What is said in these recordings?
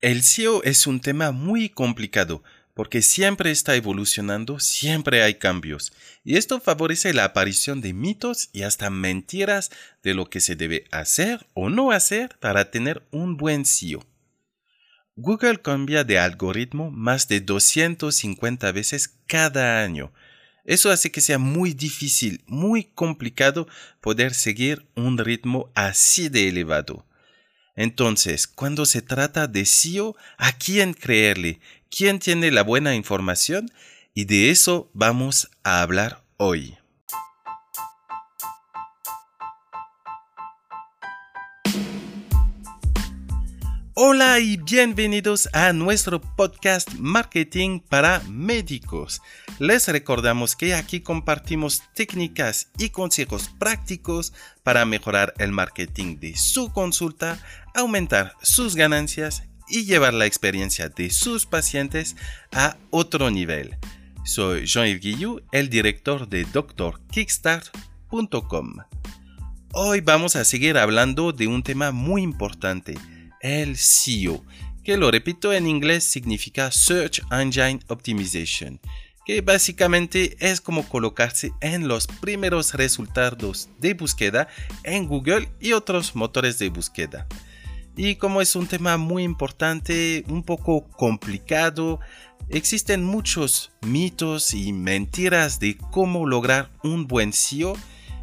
El SEO es un tema muy complicado porque siempre está evolucionando, siempre hay cambios, y esto favorece la aparición de mitos y hasta mentiras de lo que se debe hacer o no hacer para tener un buen SEO. Google cambia de algoritmo más de 250 veces cada año. Eso hace que sea muy difícil, muy complicado poder seguir un ritmo así de elevado. Entonces, cuando se trata de SEO, ¿a quién creerle? ¿Quién tiene la buena información? Y de eso vamos a hablar hoy. Hola y bienvenidos a nuestro podcast Marketing para Médicos. Les recordamos que aquí compartimos técnicas y consejos prácticos para mejorar el marketing de su consulta, aumentar sus ganancias y llevar la experiencia de sus pacientes a otro nivel. Soy Jean-Yves Guillou, el director de drkickstart.com. Hoy vamos a seguir hablando de un tema muy importante el SEO, que lo repito en inglés significa Search Engine Optimization, que básicamente es como colocarse en los primeros resultados de búsqueda en Google y otros motores de búsqueda. Y como es un tema muy importante, un poco complicado, existen muchos mitos y mentiras de cómo lograr un buen SEO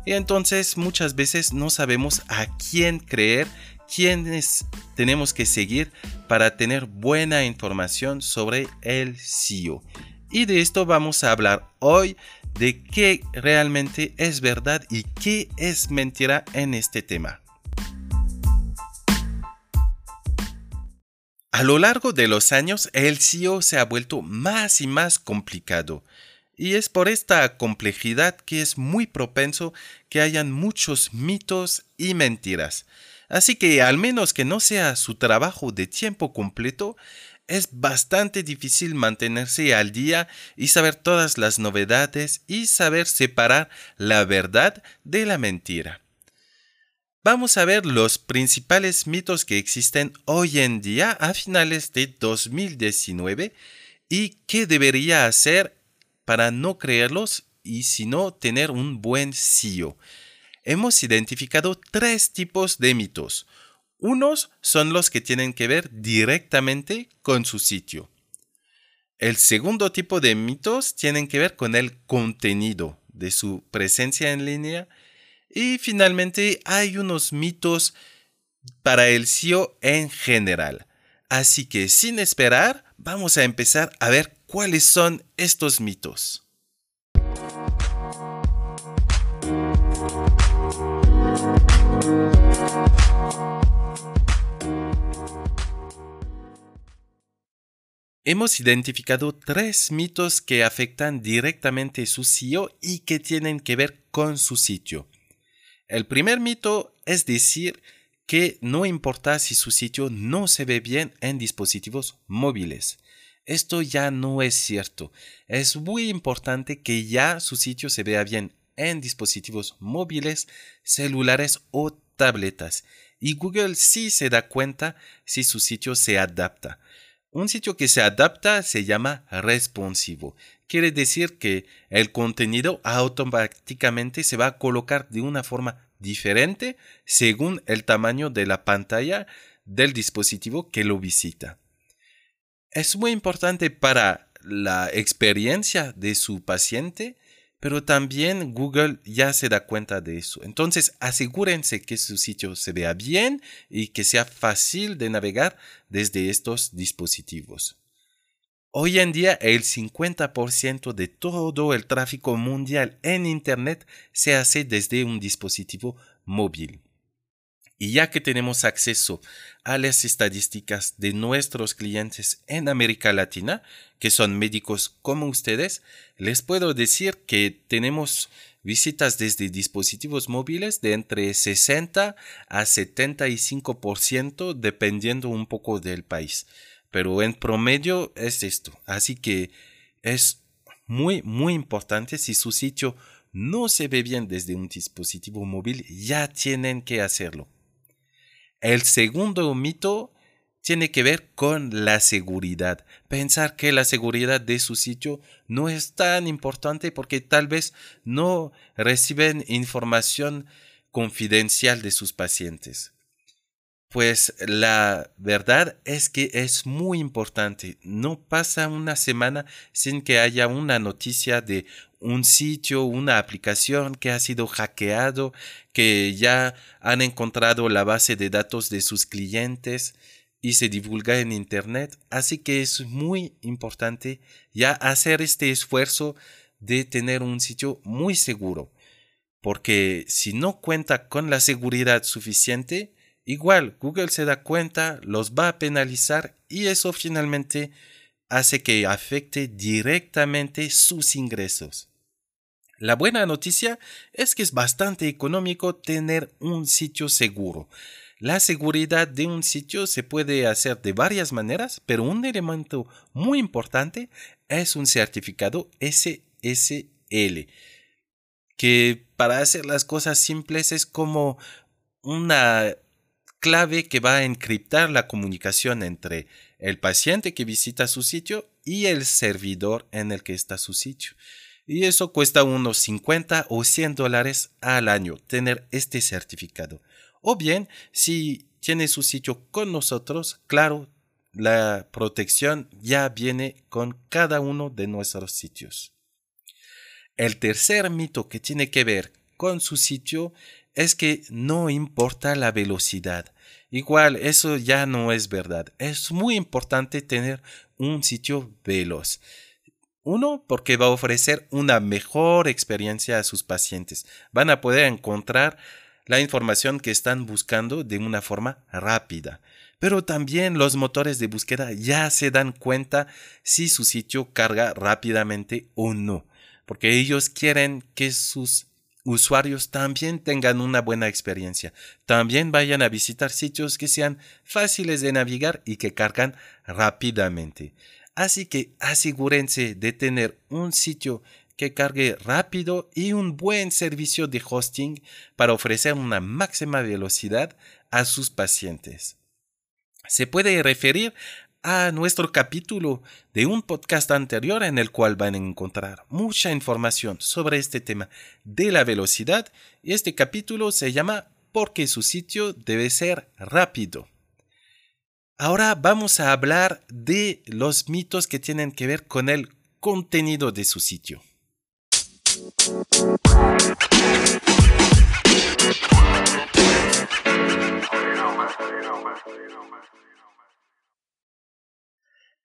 y entonces muchas veces no sabemos a quién creer quiénes tenemos que seguir para tener buena información sobre el SEO. Y de esto vamos a hablar hoy de qué realmente es verdad y qué es mentira en este tema. A lo largo de los años, el SEO se ha vuelto más y más complicado. Y es por esta complejidad que es muy propenso que hayan muchos mitos y mentiras. Así que al menos que no sea su trabajo de tiempo completo, es bastante difícil mantenerse al día y saber todas las novedades y saber separar la verdad de la mentira. Vamos a ver los principales mitos que existen hoy en día a finales de 2019 y qué debería hacer para no creerlos y si no tener un buen CEO hemos identificado tres tipos de mitos. Unos son los que tienen que ver directamente con su sitio. El segundo tipo de mitos tienen que ver con el contenido de su presencia en línea. Y finalmente hay unos mitos para el SEO en general. Así que sin esperar, vamos a empezar a ver cuáles son estos mitos. Hemos identificado tres mitos que afectan directamente su SEO y que tienen que ver con su sitio. El primer mito es decir que no importa si su sitio no se ve bien en dispositivos móviles. Esto ya no es cierto. Es muy importante que ya su sitio se vea bien en dispositivos móviles, celulares o tabletas. Y Google sí se da cuenta si su sitio se adapta. Un sitio que se adapta se llama responsivo. Quiere decir que el contenido automáticamente se va a colocar de una forma diferente según el tamaño de la pantalla del dispositivo que lo visita. Es muy importante para la experiencia de su paciente pero también Google ya se da cuenta de eso. Entonces asegúrense que su sitio se vea bien y que sea fácil de navegar desde estos dispositivos. Hoy en día el 50% de todo el tráfico mundial en Internet se hace desde un dispositivo móvil. Y ya que tenemos acceso a las estadísticas de nuestros clientes en América Latina, que son médicos como ustedes, les puedo decir que tenemos visitas desde dispositivos móviles de entre 60 a 75% dependiendo un poco del país. Pero en promedio es esto. Así que es muy, muy importante si su sitio no se ve bien desde un dispositivo móvil, ya tienen que hacerlo. El segundo mito tiene que ver con la seguridad. Pensar que la seguridad de su sitio no es tan importante porque tal vez no reciben información confidencial de sus pacientes. Pues la verdad es que es muy importante. No pasa una semana sin que haya una noticia de un sitio, una aplicación que ha sido hackeado, que ya han encontrado la base de datos de sus clientes y se divulga en Internet. Así que es muy importante ya hacer este esfuerzo de tener un sitio muy seguro. Porque si no cuenta con la seguridad suficiente, igual Google se da cuenta, los va a penalizar y eso finalmente hace que afecte directamente sus ingresos. La buena noticia es que es bastante económico tener un sitio seguro. La seguridad de un sitio se puede hacer de varias maneras, pero un elemento muy importante es un certificado SSL, que para hacer las cosas simples es como una clave que va a encriptar la comunicación entre el paciente que visita su sitio y el servidor en el que está su sitio. Y eso cuesta unos 50 o 100 dólares al año tener este certificado. O bien, si tiene su sitio con nosotros, claro, la protección ya viene con cada uno de nuestros sitios. El tercer mito que tiene que ver con su sitio es que no importa la velocidad. Igual, eso ya no es verdad. Es muy importante tener un sitio veloz. Uno, porque va a ofrecer una mejor experiencia a sus pacientes. Van a poder encontrar la información que están buscando de una forma rápida. Pero también los motores de búsqueda ya se dan cuenta si su sitio carga rápidamente o no, porque ellos quieren que sus usuarios también tengan una buena experiencia. También vayan a visitar sitios que sean fáciles de navegar y que cargan rápidamente. Así que asegúrense de tener un sitio que cargue rápido y un buen servicio de hosting para ofrecer una máxima velocidad a sus pacientes. Se puede referir a nuestro capítulo de un podcast anterior en el cual van a encontrar mucha información sobre este tema de la velocidad y este capítulo se llama Porque su sitio debe ser rápido. Ahora vamos a hablar de los mitos que tienen que ver con el contenido de su sitio.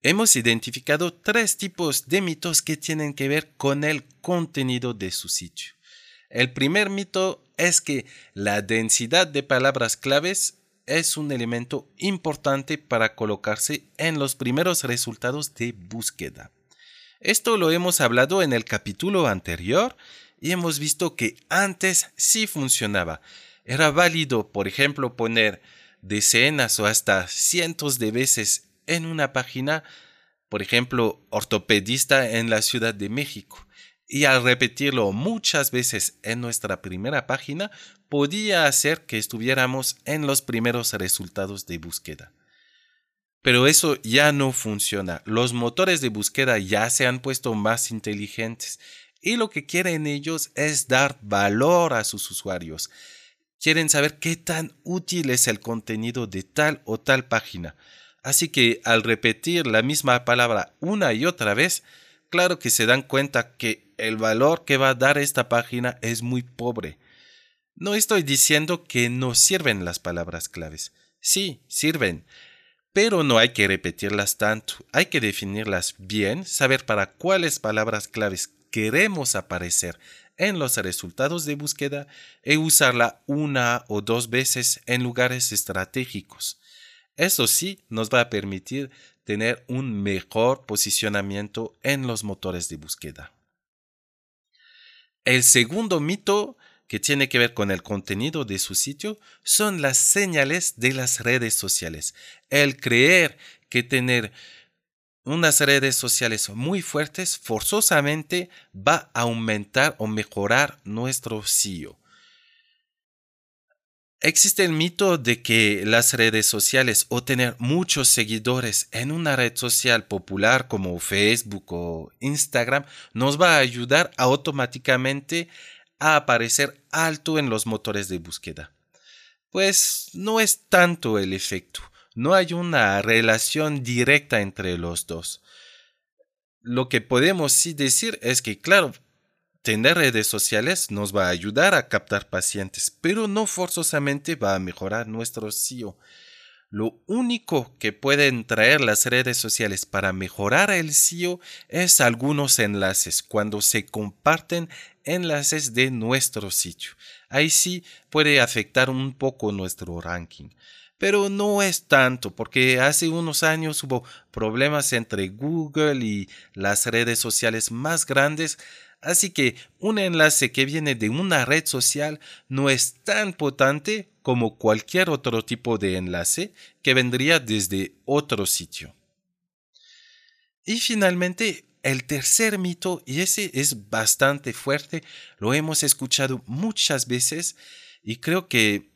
Hemos identificado tres tipos de mitos que tienen que ver con el contenido de su sitio. El primer mito es que la densidad de palabras claves es un elemento importante para colocarse en los primeros resultados de búsqueda. Esto lo hemos hablado en el capítulo anterior y hemos visto que antes sí funcionaba. Era válido, por ejemplo, poner decenas o hasta cientos de veces en una página, por ejemplo, ortopedista en la Ciudad de México. Y al repetirlo muchas veces en nuestra primera página, podía hacer que estuviéramos en los primeros resultados de búsqueda. Pero eso ya no funciona. Los motores de búsqueda ya se han puesto más inteligentes y lo que quieren ellos es dar valor a sus usuarios. Quieren saber qué tan útil es el contenido de tal o tal página. Así que al repetir la misma palabra una y otra vez, claro que se dan cuenta que el valor que va a dar esta página es muy pobre. No estoy diciendo que no sirven las palabras claves. Sí, sirven. Pero no hay que repetirlas tanto. Hay que definirlas bien, saber para cuáles palabras claves queremos aparecer en los resultados de búsqueda e usarla una o dos veces en lugares estratégicos. Eso sí nos va a permitir tener un mejor posicionamiento en los motores de búsqueda. El segundo mito que tiene que ver con el contenido de su sitio son las señales de las redes sociales. El creer que tener unas redes sociales muy fuertes forzosamente va a aumentar o mejorar nuestro SEO. Existe el mito de que las redes sociales o tener muchos seguidores en una red social popular como Facebook o Instagram nos va a ayudar automáticamente a aparecer alto en los motores de búsqueda. Pues no es tanto el efecto, no hay una relación directa entre los dos. Lo que podemos sí decir es que, claro, Tener redes sociales nos va a ayudar a captar pacientes, pero no forzosamente va a mejorar nuestro SEO. Lo único que pueden traer las redes sociales para mejorar el SEO es algunos enlaces cuando se comparten enlaces de nuestro sitio. Ahí sí puede afectar un poco nuestro ranking. Pero no es tanto, porque hace unos años hubo problemas entre Google y las redes sociales más grandes Así que un enlace que viene de una red social no es tan potente como cualquier otro tipo de enlace que vendría desde otro sitio. Y finalmente, el tercer mito, y ese es bastante fuerte, lo hemos escuchado muchas veces y creo que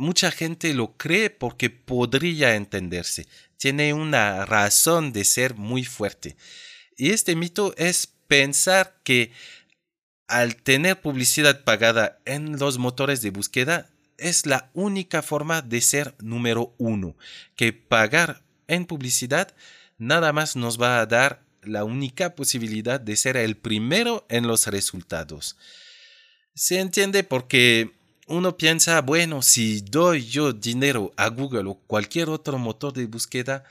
mucha gente lo cree porque podría entenderse, tiene una razón de ser muy fuerte. Y este mito es pensar que al tener publicidad pagada en los motores de búsqueda es la única forma de ser número uno, que pagar en publicidad nada más nos va a dar la única posibilidad de ser el primero en los resultados. Se entiende porque uno piensa, bueno, si doy yo dinero a Google o cualquier otro motor de búsqueda,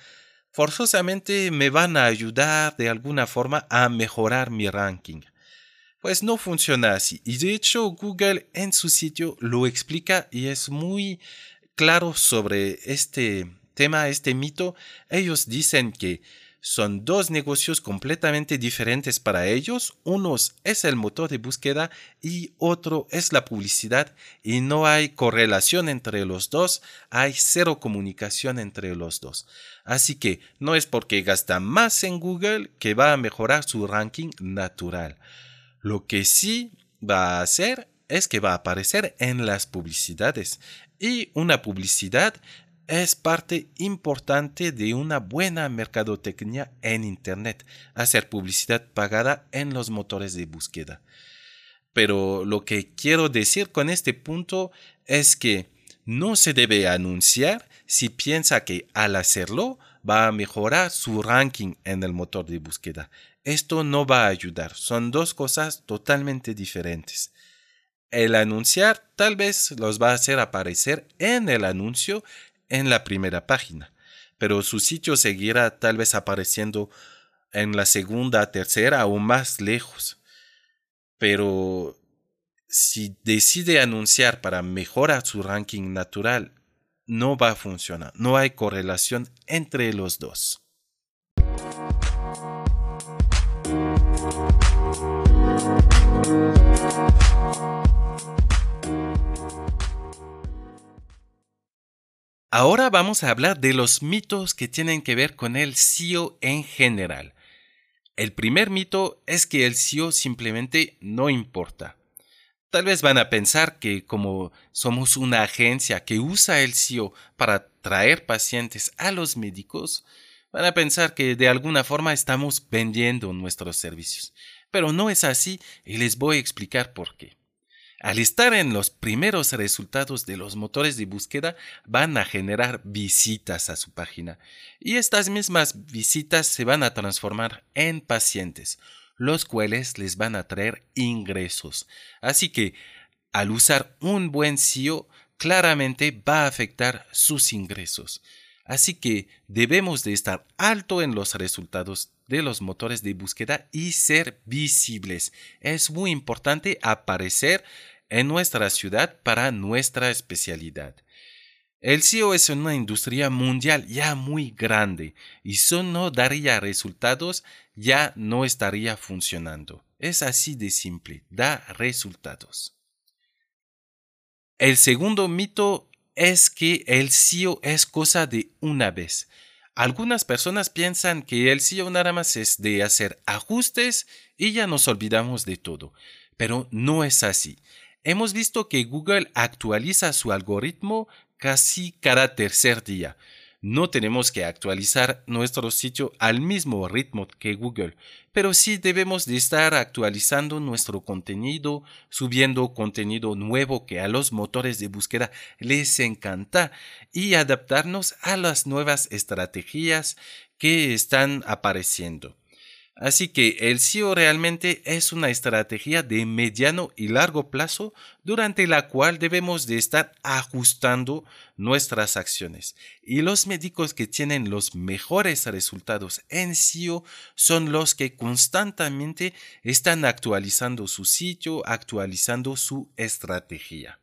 forzosamente me van a ayudar de alguna forma a mejorar mi ranking. Pues no funciona así. Y de hecho Google en su sitio lo explica y es muy claro sobre este tema, este mito. Ellos dicen que son dos negocios completamente diferentes para ellos. Uno es el motor de búsqueda y otro es la publicidad y no hay correlación entre los dos, hay cero comunicación entre los dos. Así que no es porque gasta más en Google que va a mejorar su ranking natural. Lo que sí va a hacer es que va a aparecer en las publicidades y una publicidad es parte importante de una buena mercadotecnia en Internet, hacer publicidad pagada en los motores de búsqueda. Pero lo que quiero decir con este punto es que no se debe anunciar si piensa que al hacerlo va a mejorar su ranking en el motor de búsqueda. Esto no va a ayudar, son dos cosas totalmente diferentes. El anunciar tal vez los va a hacer aparecer en el anuncio en la primera página, pero su sitio seguirá tal vez apareciendo en la segunda, tercera o más lejos. Pero si decide anunciar para mejorar su ranking natural, no va a funcionar. No hay correlación entre los dos. Ahora vamos a hablar de los mitos que tienen que ver con el SEO en general. El primer mito es que el SEO simplemente no importa. Tal vez van a pensar que como somos una agencia que usa el SEO para traer pacientes a los médicos, van a pensar que de alguna forma estamos vendiendo nuestros servicios. Pero no es así y les voy a explicar por qué. Al estar en los primeros resultados de los motores de búsqueda, van a generar visitas a su página y estas mismas visitas se van a transformar en pacientes, los cuales les van a traer ingresos. Así que, al usar un buen SEO, claramente va a afectar sus ingresos. Así que debemos de estar alto en los resultados de los motores de búsqueda y ser visibles. Es muy importante aparecer en nuestra ciudad para nuestra especialidad. El SEO es una industria mundial ya muy grande y si no daría resultados ya no estaría funcionando. Es así de simple, da resultados. El segundo mito es que el SEO es cosa de una vez. Algunas personas piensan que el SEO nada más es de hacer ajustes y ya nos olvidamos de todo, pero no es así. Hemos visto que Google actualiza su algoritmo casi cada tercer día. No tenemos que actualizar nuestro sitio al mismo ritmo que Google, pero sí debemos de estar actualizando nuestro contenido, subiendo contenido nuevo que a los motores de búsqueda les encanta y adaptarnos a las nuevas estrategias que están apareciendo. Así que el SEO realmente es una estrategia de mediano y largo plazo durante la cual debemos de estar ajustando nuestras acciones. Y los médicos que tienen los mejores resultados en SEO son los que constantemente están actualizando su sitio, actualizando su estrategia.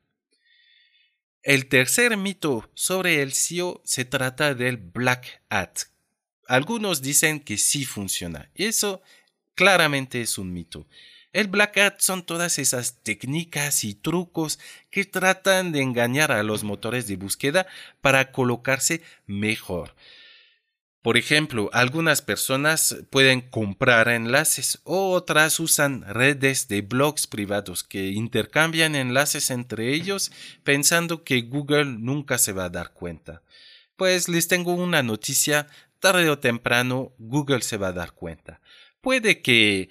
El tercer mito sobre el SEO se trata del Black Hat, algunos dicen que sí funciona. Eso claramente es un mito. El Black Hat son todas esas técnicas y trucos que tratan de engañar a los motores de búsqueda para colocarse mejor. Por ejemplo, algunas personas pueden comprar enlaces, otras usan redes de blogs privados que intercambian enlaces entre ellos pensando que Google nunca se va a dar cuenta. Pues les tengo una noticia tarde o temprano Google se va a dar cuenta. Puede que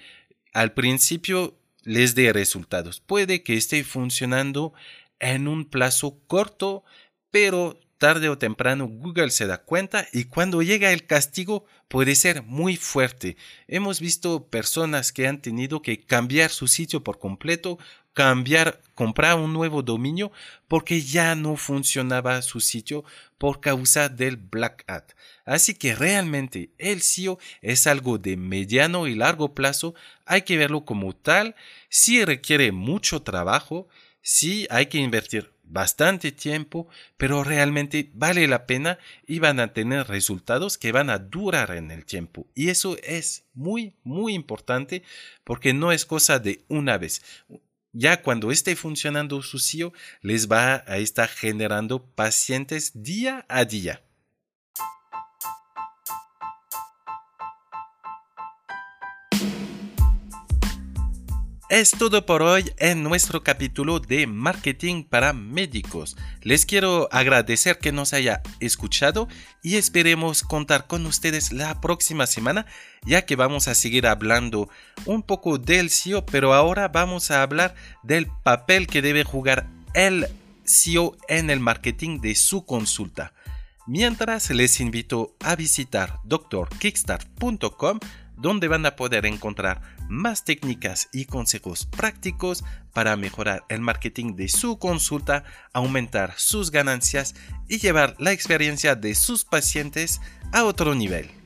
al principio les dé resultados, puede que esté funcionando en un plazo corto, pero tarde o temprano Google se da cuenta y cuando llega el castigo puede ser muy fuerte. Hemos visto personas que han tenido que cambiar su sitio por completo, cambiar, comprar un nuevo dominio porque ya no funcionaba su sitio por causa del Black Hat. Así que realmente el SEO es algo de mediano y largo plazo, hay que verlo como tal, si requiere mucho trabajo, sí hay que invertir bastante tiempo, pero realmente vale la pena y van a tener resultados que van a durar en el tiempo. Y eso es muy, muy importante porque no es cosa de una vez. Ya cuando esté funcionando su SEO, les va a estar generando pacientes día a día. Es todo por hoy en nuestro capítulo de marketing para médicos. Les quiero agradecer que nos haya escuchado y esperemos contar con ustedes la próxima semana ya que vamos a seguir hablando un poco del SEO, pero ahora vamos a hablar del papel que debe jugar el SEO en el marketing de su consulta. Mientras les invito a visitar drkickstart.com donde van a poder encontrar más técnicas y consejos prácticos para mejorar el marketing de su consulta, aumentar sus ganancias y llevar la experiencia de sus pacientes a otro nivel.